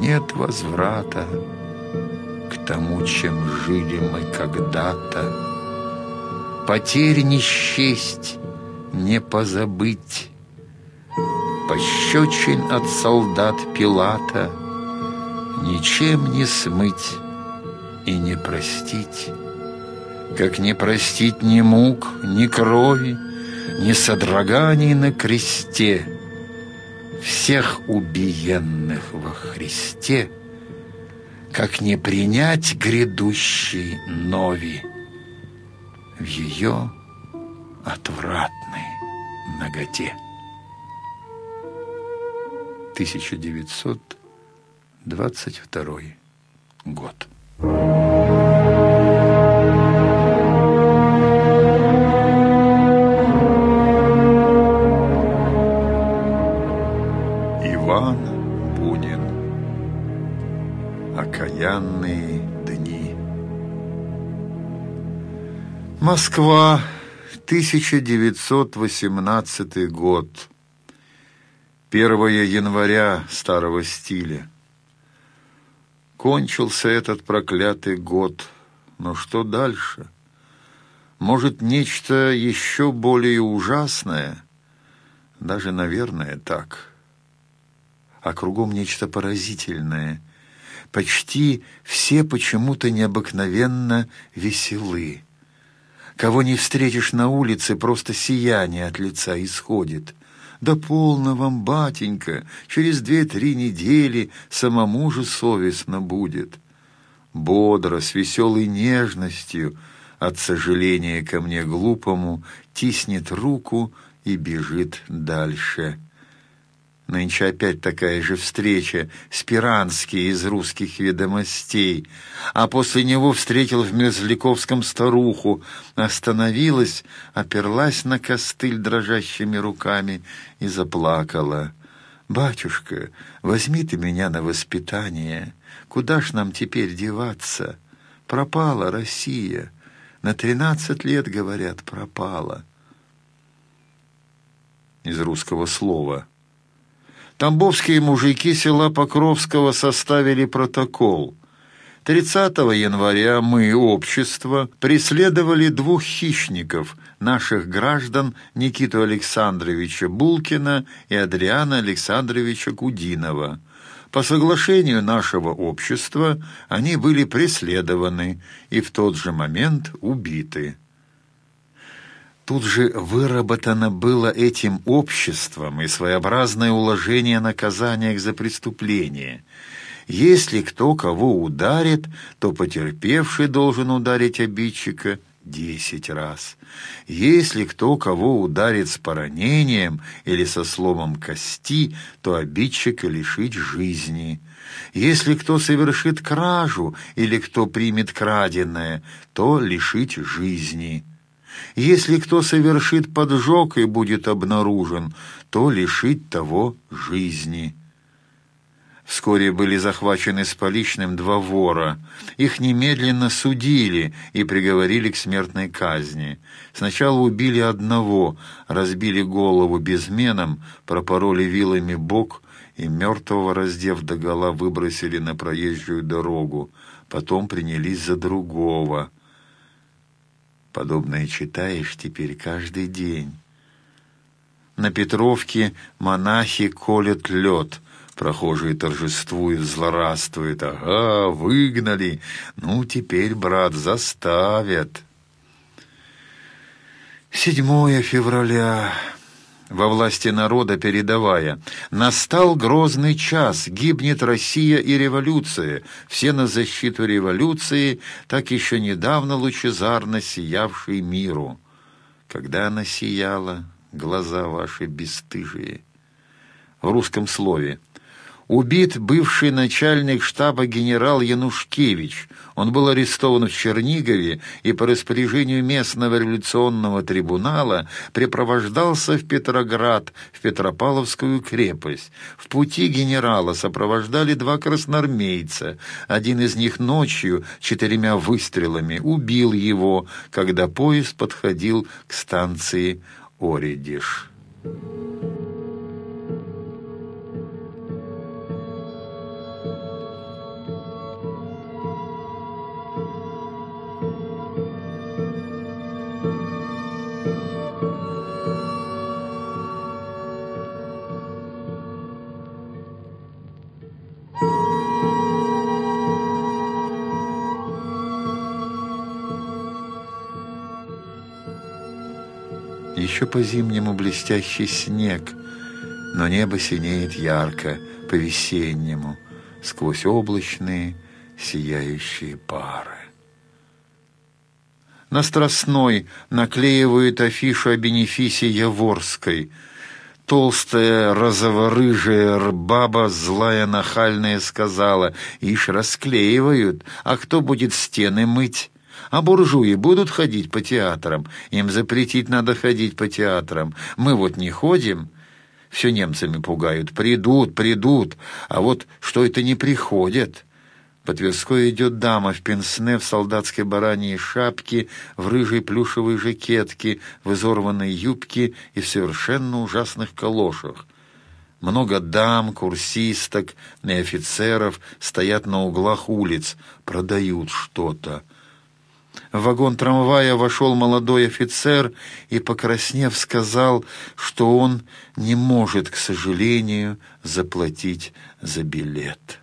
нет возврата к тому, чем жили мы когда-то. Потерь не счесть, не позабыть, Пощечин от солдат Пилата Ничем не смыть и не простить, Как не простить ни мук, ни крови, Ни содроганий на кресте Всех убиенных во Христе, Как не принять грядущий нови В ее отвратной ноготе. 1922 год. Москва, 1918 год 1 января старого стиля. Кончился этот проклятый год, но что дальше? Может, нечто еще более ужасное? Даже, наверное, так. А кругом нечто поразительное. Почти все почему-то необыкновенно веселы. Кого не встретишь на улице, просто сияние от лица исходит — да полно вам, батенька, через две-три недели самому же совестно будет. Бодро, с веселой нежностью, от сожаления ко мне глупому, тиснет руку и бежит дальше. Нынче опять такая же встреча, Спиранский из русских ведомостей. А после него встретил в Мерзляковском старуху. Остановилась, оперлась на костыль дрожащими руками и заплакала. «Батюшка, возьми ты меня на воспитание. Куда ж нам теперь деваться? Пропала Россия. На тринадцать лет, говорят, пропала». Из русского слова – Тамбовские мужики села Покровского составили протокол. 30 января мы, общество, преследовали двух хищников, наших граждан Никиту Александровича Булкина и Адриана Александровича Кудинова. По соглашению нашего общества они были преследованы и в тот же момент убиты. Тут же выработано было этим обществом и своеобразное уложение о наказаниях за преступление. Если кто кого ударит, то потерпевший должен ударить обидчика десять раз. Если кто кого ударит с поранением или со сломом кости, то обидчика лишить жизни. Если кто совершит кражу или кто примет краденое, то лишить жизни. Если кто совершит поджог и будет обнаружен, то лишить того жизни. Вскоре были захвачены с поличным два вора. Их немедленно судили и приговорили к смертной казни. Сначала убили одного, разбили голову безменом, пропороли вилами бок и мертвого, раздев догола, выбросили на проезжую дорогу. Потом принялись за другого. Подобное читаешь теперь каждый день. На Петровке монахи колят лед. Прохожие торжествуют, злорадствуют. Ага, выгнали. Ну, теперь, брат, заставят. Седьмое февраля во власти народа передавая «Настал грозный час, гибнет Россия и революция, все на защиту революции, так еще недавно лучезарно сиявшей миру». Когда она сияла, глаза ваши бесстыжие. В русском слове – Убит бывший начальник штаба генерал Янушкевич. Он был арестован в Чернигове и по распоряжению местного революционного трибунала припровождался в Петроград, в Петропавловскую крепость. В пути генерала сопровождали два красноармейца. Один из них ночью четырьмя выстрелами убил его, когда поезд подходил к станции Оридиш. Еще по-зимнему блестящий снег, но небо синеет ярко, по-весеннему, сквозь облачные сияющие пары. На Страстной наклеивают афишу о бенефисе Яворской. Толстая розово-рыжая баба, злая нахальная, сказала, «Ишь, расклеивают, а кто будет стены мыть?» А буржуи будут ходить по театрам? Им запретить надо ходить по театрам. Мы вот не ходим. Все немцами пугают. Придут, придут. А вот что это не приходят? По Тверской идет дама в пенсне, в солдатской бараньей шапке, в рыжей плюшевой жакетке, в изорванной юбке и в совершенно ужасных калошах. Много дам, курсисток и офицеров стоят на углах улиц, продают что-то. В вагон трамвая вошел молодой офицер и, покраснев, сказал, что он не может, к сожалению, заплатить за билет.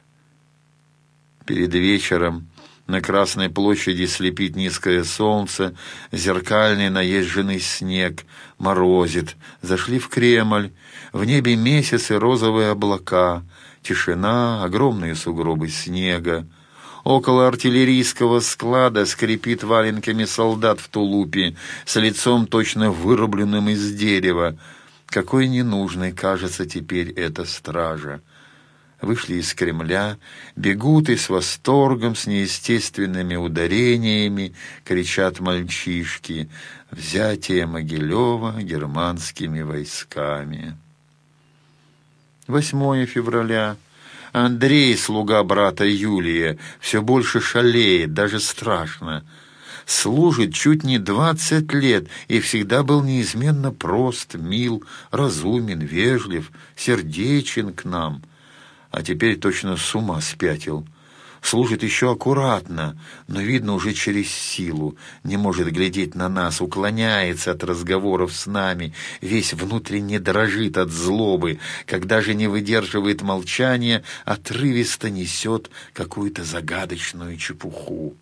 Перед вечером на Красной площади слепит низкое солнце, зеркальный наезженный снег, морозит. Зашли в Кремль, в небе месяц и розовые облака, тишина, огромные сугробы снега. Около артиллерийского склада скрипит валенками солдат в тулупе, с лицом точно вырубленным из дерева. Какой ненужной кажется теперь эта стража. Вышли из Кремля, бегут и с восторгом, с неестественными ударениями кричат мальчишки «Взятие Могилева германскими войсками». 8 февраля Андрей, слуга брата Юлия, все больше шалеет, даже страшно. Служит чуть не двадцать лет и всегда был неизменно прост, мил, разумен, вежлив, сердечен к нам. А теперь точно с ума спятил служит еще аккуратно, но, видно, уже через силу, не может глядеть на нас, уклоняется от разговоров с нами, весь внутренне дрожит от злобы, когда же не выдерживает молчания, отрывисто несет какую-то загадочную чепуху.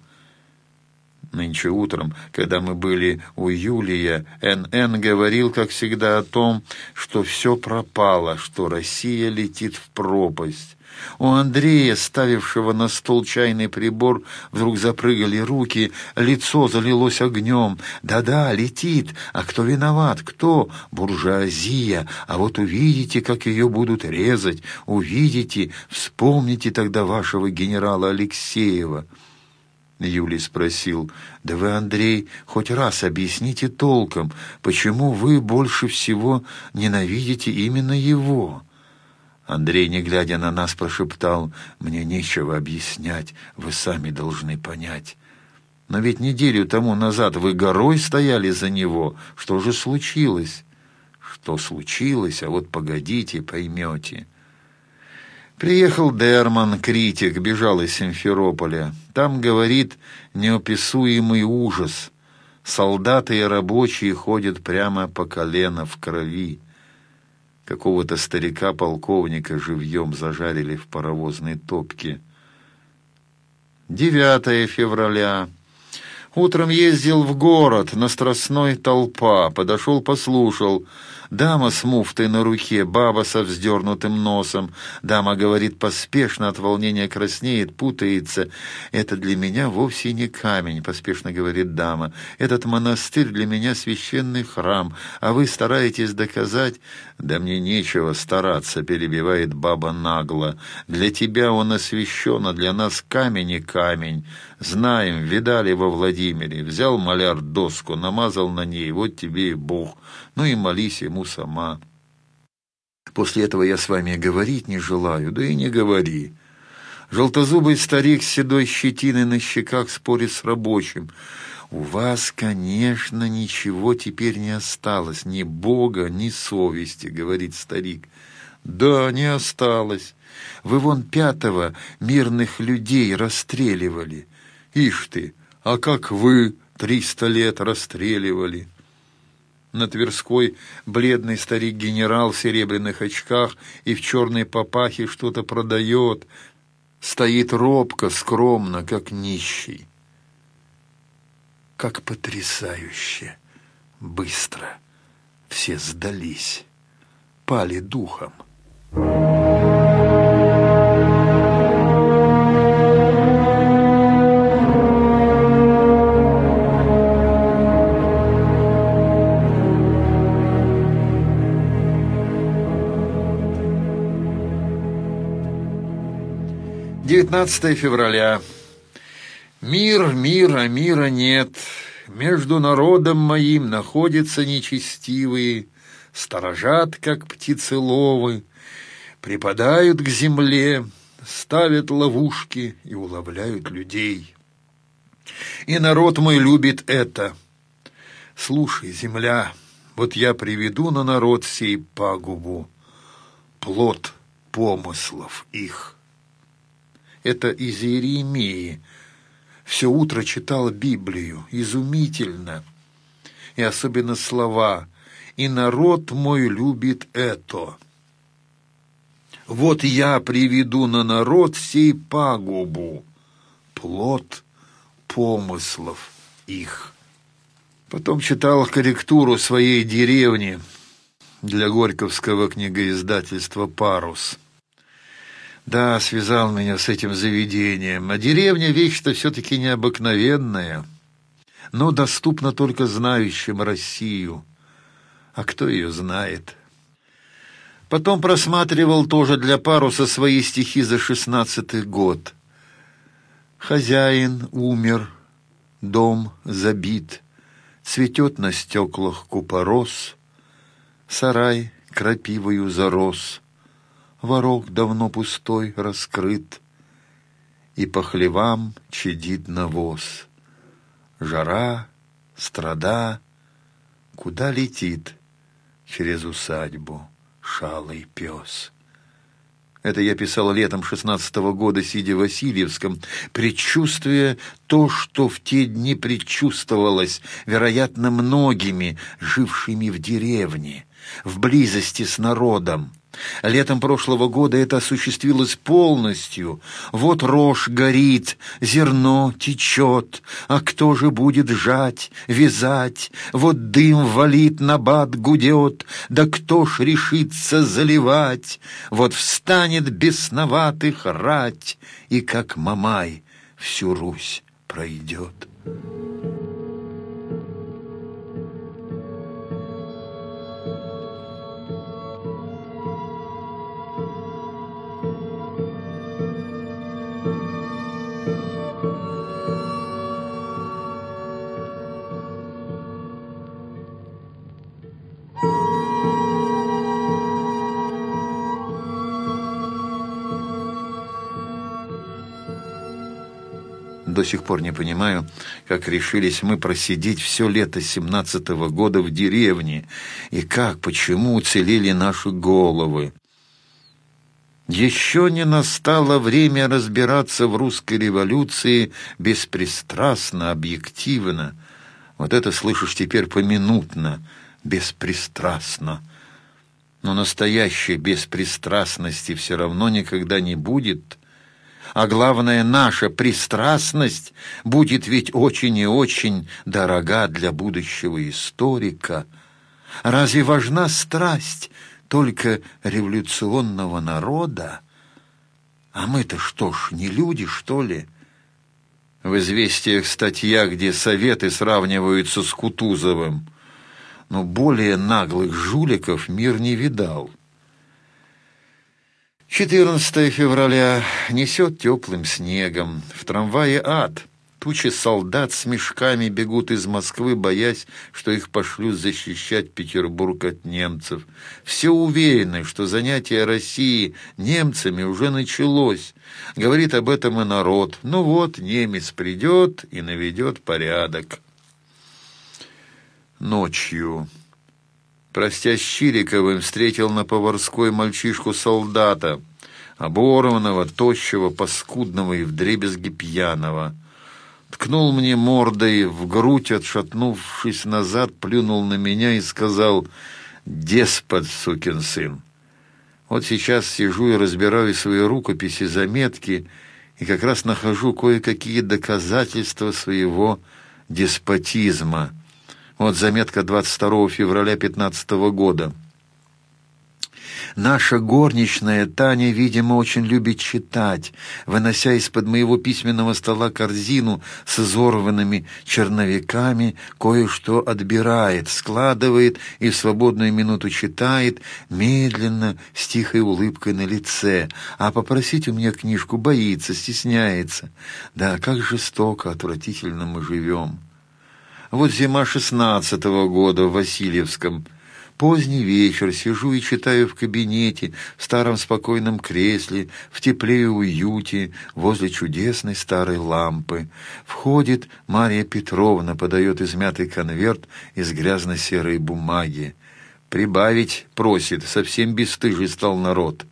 Нынче утром, когда мы были у Юлия, Н.Н. говорил, как всегда, о том, что все пропало, что Россия летит в пропасть. У Андрея, ставившего на стол чайный прибор, вдруг запрыгали руки, лицо залилось огнем. «Да-да, летит. А кто виноват? Кто? Буржуазия. А вот увидите, как ее будут резать. Увидите. Вспомните тогда вашего генерала Алексеева». Юлий спросил, «Да вы, Андрей, хоть раз объясните толком, почему вы больше всего ненавидите именно его?» Андрей, не глядя на нас, прошептал, «Мне нечего объяснять, вы сами должны понять». «Но ведь неделю тому назад вы горой стояли за него. Что же случилось?» «Что случилось? А вот погодите, поймете». Приехал Дерман, критик, бежал из Симферополя. Там, говорит, неописуемый ужас. Солдаты и рабочие ходят прямо по колено в крови. Какого-то старика-полковника живьем зажарили в паровозной топке. 9 февраля. Утром ездил в город, на Страстной толпа, подошел, послушал. Дама с муфтой на руке, баба со вздернутым носом. Дама говорит поспешно, от волнения краснеет, путается. «Это для меня вовсе не камень», — поспешно говорит дама. «Этот монастырь для меня священный храм, а вы стараетесь доказать...» «Да мне нечего стараться», — перебивает баба нагло. «Для тебя он освящен, а для нас камень и камень. Знаем, видали во Владимире. Взял маляр доску, намазал на ней, вот тебе и Бог. Ну и молись ему сама. После этого я с вами говорить не желаю, да и не говори. Желтозубый старик с седой щетиной на щеках спорит с рабочим. У вас, конечно, ничего теперь не осталось, ни Бога, ни совести, говорит старик. Да, не осталось. Вы вон пятого мирных людей расстреливали. Ишь ты, А как вы триста лет расстреливали? На Тверской бледный старик-генерал в серебряных очках и в черной папахе что-то продает. Стоит робко, скромно, как нищий. Как потрясающе! Быстро все сдались, пали духом. Девятнадцатое февраля. Мир, мир, а мира нет. Между народом моим находятся нечестивые, Сторожат, как птицеловы, Припадают к земле, ставят ловушки И уловляют людей. И народ мой любит это. Слушай, земля, вот я приведу на народ сей пагубу, Плод помыслов их. Это из Иеремии, все утро читал Библию, изумительно. И особенно слова «И народ мой любит это». Вот я приведу на народ сей пагубу, плод помыслов их. Потом читал корректуру своей деревни для Горьковского книгоиздательства «Парус». Да, связал меня с этим заведением. А деревня вещь-то все-таки необыкновенная, но доступна только знающим Россию. А кто ее знает? Потом просматривал тоже для паруса свои стихи за шестнадцатый год. Хозяин умер, дом забит, Цветет на стеклах купорос, Сарай крапивою зарос — ворог давно пустой раскрыт, И по хлевам чадит навоз. Жара, страда, куда летит Через усадьбу шалый пес. Это я писал летом шестнадцатого года, сидя в Васильевском, предчувствуя то, что в те дни предчувствовалось, вероятно, многими, жившими в деревне, в близости с народом. Летом прошлого года это осуществилось полностью. Вот рожь горит, зерно течет, а кто же будет жать, вязать? Вот дым валит, набат гудет, да кто ж решится заливать? Вот встанет бесноватых рать, и как Мамай всю Русь пройдет. до сих пор не понимаю, как решились мы просидеть все лето семнадцатого года в деревне, и как, почему уцелели наши головы. Еще не настало время разбираться в русской революции беспристрастно, объективно. Вот это слышишь теперь поминутно, беспристрастно. Но настоящей беспристрастности все равно никогда не будет — а главное, наша пристрастность будет ведь очень и очень дорога для будущего историка. Разве важна страсть только революционного народа? А мы-то что ж, не люди, что ли? В известиях статья, где советы сравниваются с Кутузовым. Но более наглых жуликов мир не видал. 14 февраля несет теплым снегом. В трамвае ад. Тучи солдат с мешками бегут из Москвы, боясь, что их пошлют защищать Петербург от немцев. Все уверены, что занятие России немцами уже началось. Говорит об этом и народ. Ну вот, немец придет и наведет порядок. Ночью простясь с Чириковым, встретил на Поварской ткнул мне мордой в грудь, отшатнувшись назад, плюнул на меня и сказал «Деспот, сукин сын». Вот сейчас сижу и разбираю свои рукописи, заметки, и как раз нахожу кое-какие доказательства своего деспотизма. Вот заметка 22 февраля 15 года. Наша горничная Таня, видимо, очень любит читать, вынося из-под моего письменного стола корзину с изорванными черновиками, кое-что отбирает, складывает и в свободную минуту читает, медленно, с тихой улыбкой на лице, а попросить у меня книжку боится, стесняется. Да, как жестоко, отвратительно мы живем. Вот зима шестнадцатого года в Васильевском – Поздний вечер, сижу и читаю в кабинете, в старом спокойном кресле, в тепле и уюте, возле чудесной старой лампы. Входит Мария Петровна, подает измятый конверт из грязно-серой бумаги. «Прибавить» просит, совсем бесстыжий стал народ.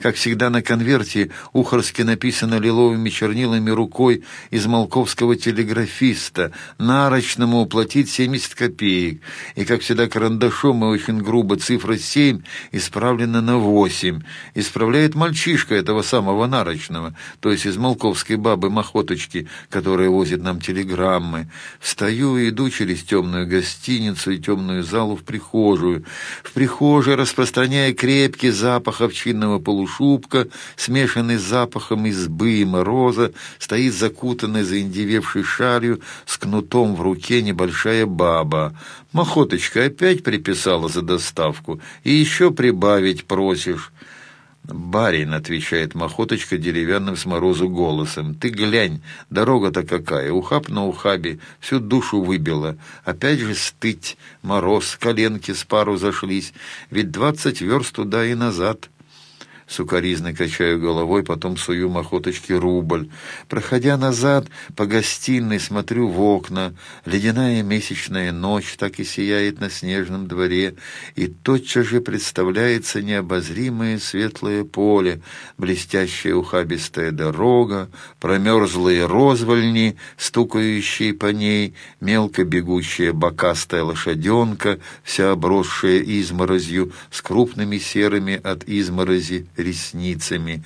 Как всегда на конверте ухорски написано лиловыми чернилами рукой из молковского телеграфиста «Нарочному уплатить 70 копеек». И, как всегда, карандашом и очень грубо цифра 7 исправлена на 8. Исправляет мальчишка этого самого Нарочного, то есть из молковской бабы Махоточки, которая возит нам телеграммы. Встаю и иду через темную гостиницу и темную залу в прихожую. В прихожей, распространяя крепкий запах овчинного полушария, полушубка, смешанный с запахом избы и мороза, стоит закутанная заиндевевшей шалью с кнутом в руке небольшая баба. Махоточка опять приписала за доставку. И еще прибавить просишь. «Барин», — отвечает Махоточка деревянным с морозу голосом, — «ты глянь, дорога-то какая, ухаб на ухабе, всю душу выбила. Опять же стыть, мороз, коленки с пару зашлись, ведь двадцать верст туда и назад». Сукаризно качаю головой, потом сую махоточки рубль. Проходя назад по гостиной, смотрю в окна. Ледяная месячная ночь так и сияет на снежном дворе, и тотчас же представляется необозримое светлое поле, блестящая ухабистая дорога, промерзлые розвольни, стукающие по ней, мелко бегущая бокастая лошаденка, вся обросшая изморозью, с крупными серыми от изморози ресницами.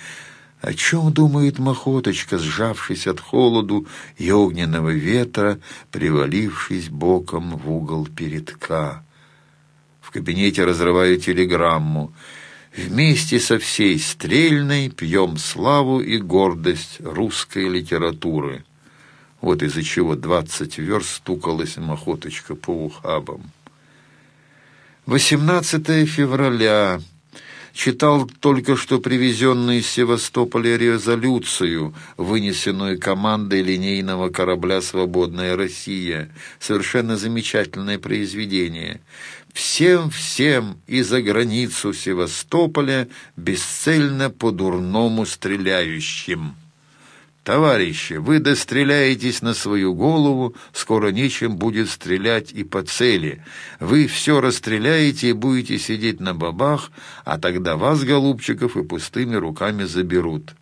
О чем думает Махоточка, сжавшись от холоду и огненного ветра, привалившись боком в угол передка? В кабинете разрываю телеграмму. Вместе со всей стрельной пьем славу и гордость русской литературы. Вот из-за чего двадцать верст стукалась Махоточка по ухабам. 18 февраля читал только что привезенную из Севастополя резолюцию, вынесенную командой линейного корабля «Свободная Россия». Совершенно замечательное произведение. Всем-всем и за границу Севастополя бесцельно по-дурному стреляющим. «Товарищи, вы достреляетесь на свою голову, скоро нечем будет стрелять и по цели. Вы все расстреляете и будете сидеть на бабах, а тогда вас, голубчиков, и пустыми руками заберут».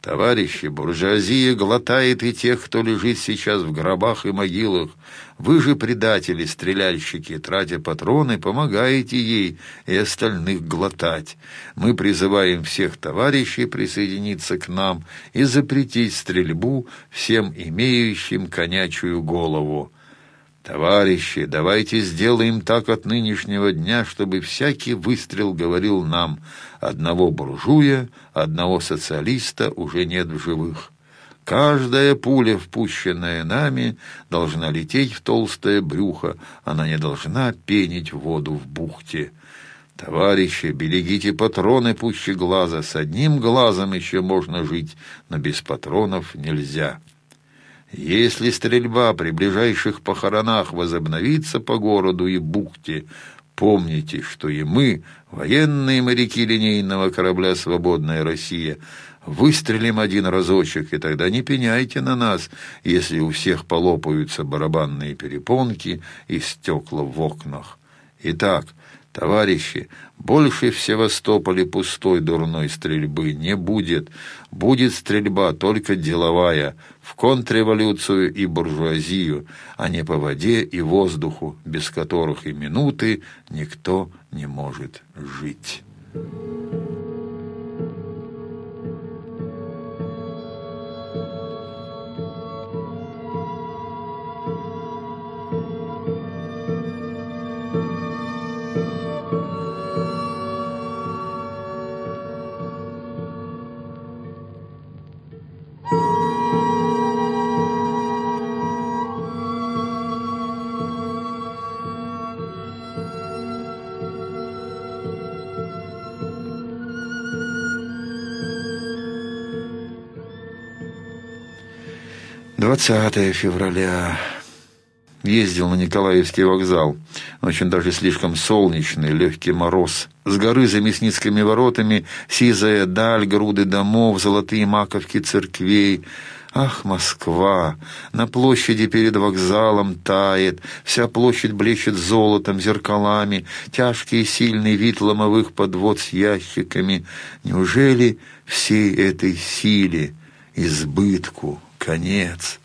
Товарищи, буржуазия глотает и тех, кто лежит сейчас в гробах и могилах. Вы же, предатели, стреляльщики, тратя патроны, помогаете ей и остальных глотать. Мы призываем всех товарищей присоединиться к нам и запретить стрельбу всем имеющим конячую голову. «Товарищи, давайте сделаем так от нынешнего дня, чтобы всякий выстрел говорил нам, одного буржуя, одного социалиста уже нет в живых. Каждая пуля, впущенная нами, должна лететь в толстое брюхо, она не должна пенить воду в бухте». «Товарищи, берегите патроны пуще глаза. С одним глазом еще можно жить, но без патронов нельзя». Если стрельба при ближайших похоронах возобновится по городу и бухте, помните, что и мы, военные моряки линейного корабля «Свободная Россия», выстрелим один разочек, и тогда не пеняйте на нас, если у всех полопаются барабанные перепонки и стекла в окнах. Итак, Товарищи, больше в Севастополе пустой дурной стрельбы не будет. Будет стрельба только деловая, в контрреволюцию и буржуазию, а не по воде и воздуху, без которых и минуты никто не может жить». 20 февраля. Ездил на Николаевский вокзал. Очень даже слишком солнечный, легкий мороз. С горы за Мясницкими воротами сизая даль, груды домов, золотые маковки церквей. Ах, Москва! На площади перед вокзалом тает, вся площадь блещет золотом, зеркалами, тяжкий и сильный вид ломовых подвод с ящиками. Неужели всей этой силе, избытку, конец.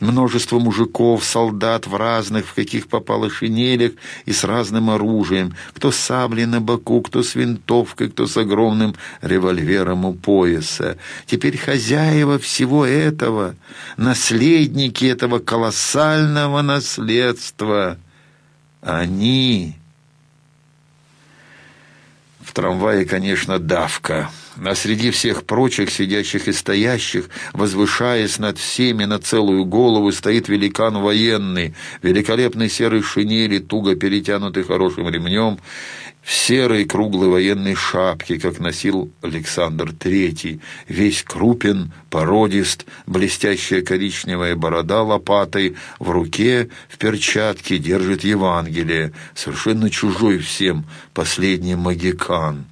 Множество мужиков, солдат в разных, в каких попало шинелях и с разным оружием. Кто с саблей на боку, кто с винтовкой, кто с огромным револьвером у пояса. Теперь хозяева всего этого, наследники этого колоссального наследства. Они... Трамвае, конечно, давка. А среди всех прочих, сидящих и стоящих, возвышаясь над всеми на целую голову, стоит великан военный, великолепный серый шинели, туго перетянутый хорошим ремнем, в серой круглой военной шапке, как носил Александр Третий, весь крупен, породист, блестящая коричневая борода лопатой, в руке, в перчатке держит Евангелие, совершенно чужой всем, последний магикан.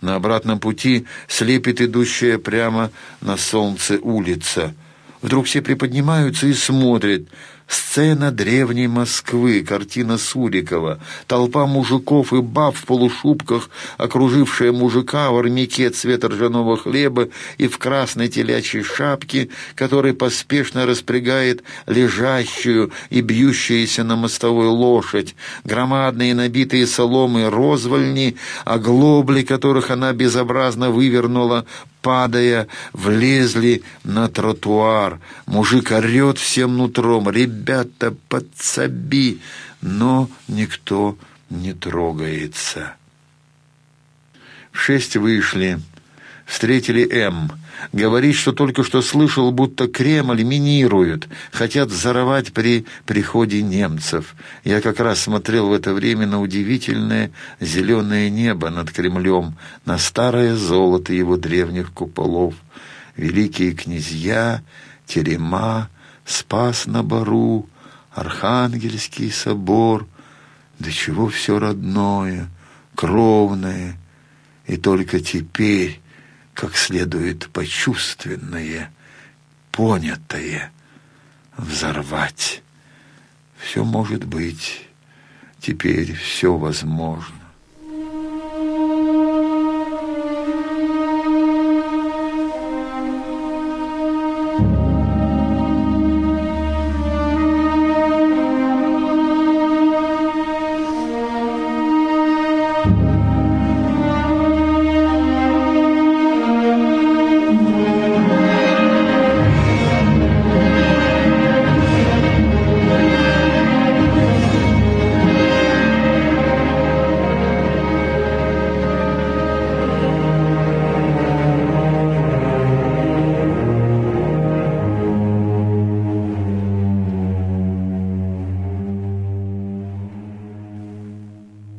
На обратном пути слепит идущая прямо на солнце улица. Вдруг все приподнимаются и смотрят – Сцена древней Москвы, картина Сурикова, толпа мужиков и баб в полушубках, окружившая мужика в армяке цвета ржаного хлеба и в красной телячьей шапке, который поспешно распрягает лежащую и бьющуюся на мостовой лошадь, громадные набитые соломы розвольни, оглобли которых она безобразно вывернула падая, влезли на тротуар. Мужик орет всем нутром. «Ребята, подсоби!» Но никто не трогается. В шесть вышли. Встретили М. Говорит, что только что слышал, будто Кремль минируют, хотят взорвать при приходе немцев. Я как раз смотрел в это время на удивительное зеленое небо над Кремлем, на старое золото его древних куполов. Великие князья, терема, Спас на Бару, Архангельский собор. До чего все родное, кровное. И только теперь как следует почувственное, понятое взорвать. Все может быть, теперь все возможно.